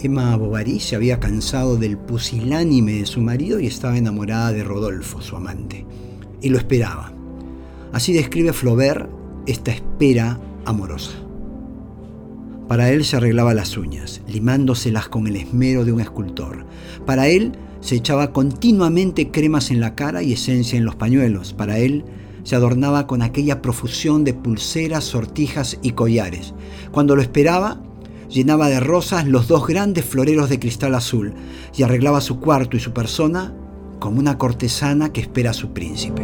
Emma Bovary se había cansado del pusilánime de su marido y estaba enamorada de Rodolfo, su amante, y lo esperaba. Así describe Flaubert esta espera amorosa. Para él se arreglaba las uñas, limándoselas con el esmero de un escultor. Para él se echaba continuamente cremas en la cara y esencia en los pañuelos. Para él se adornaba con aquella profusión de pulseras, sortijas y collares. Cuando lo esperaba, llenaba de rosas los dos grandes floreros de cristal azul y arreglaba su cuarto y su persona como una cortesana que espera a su príncipe.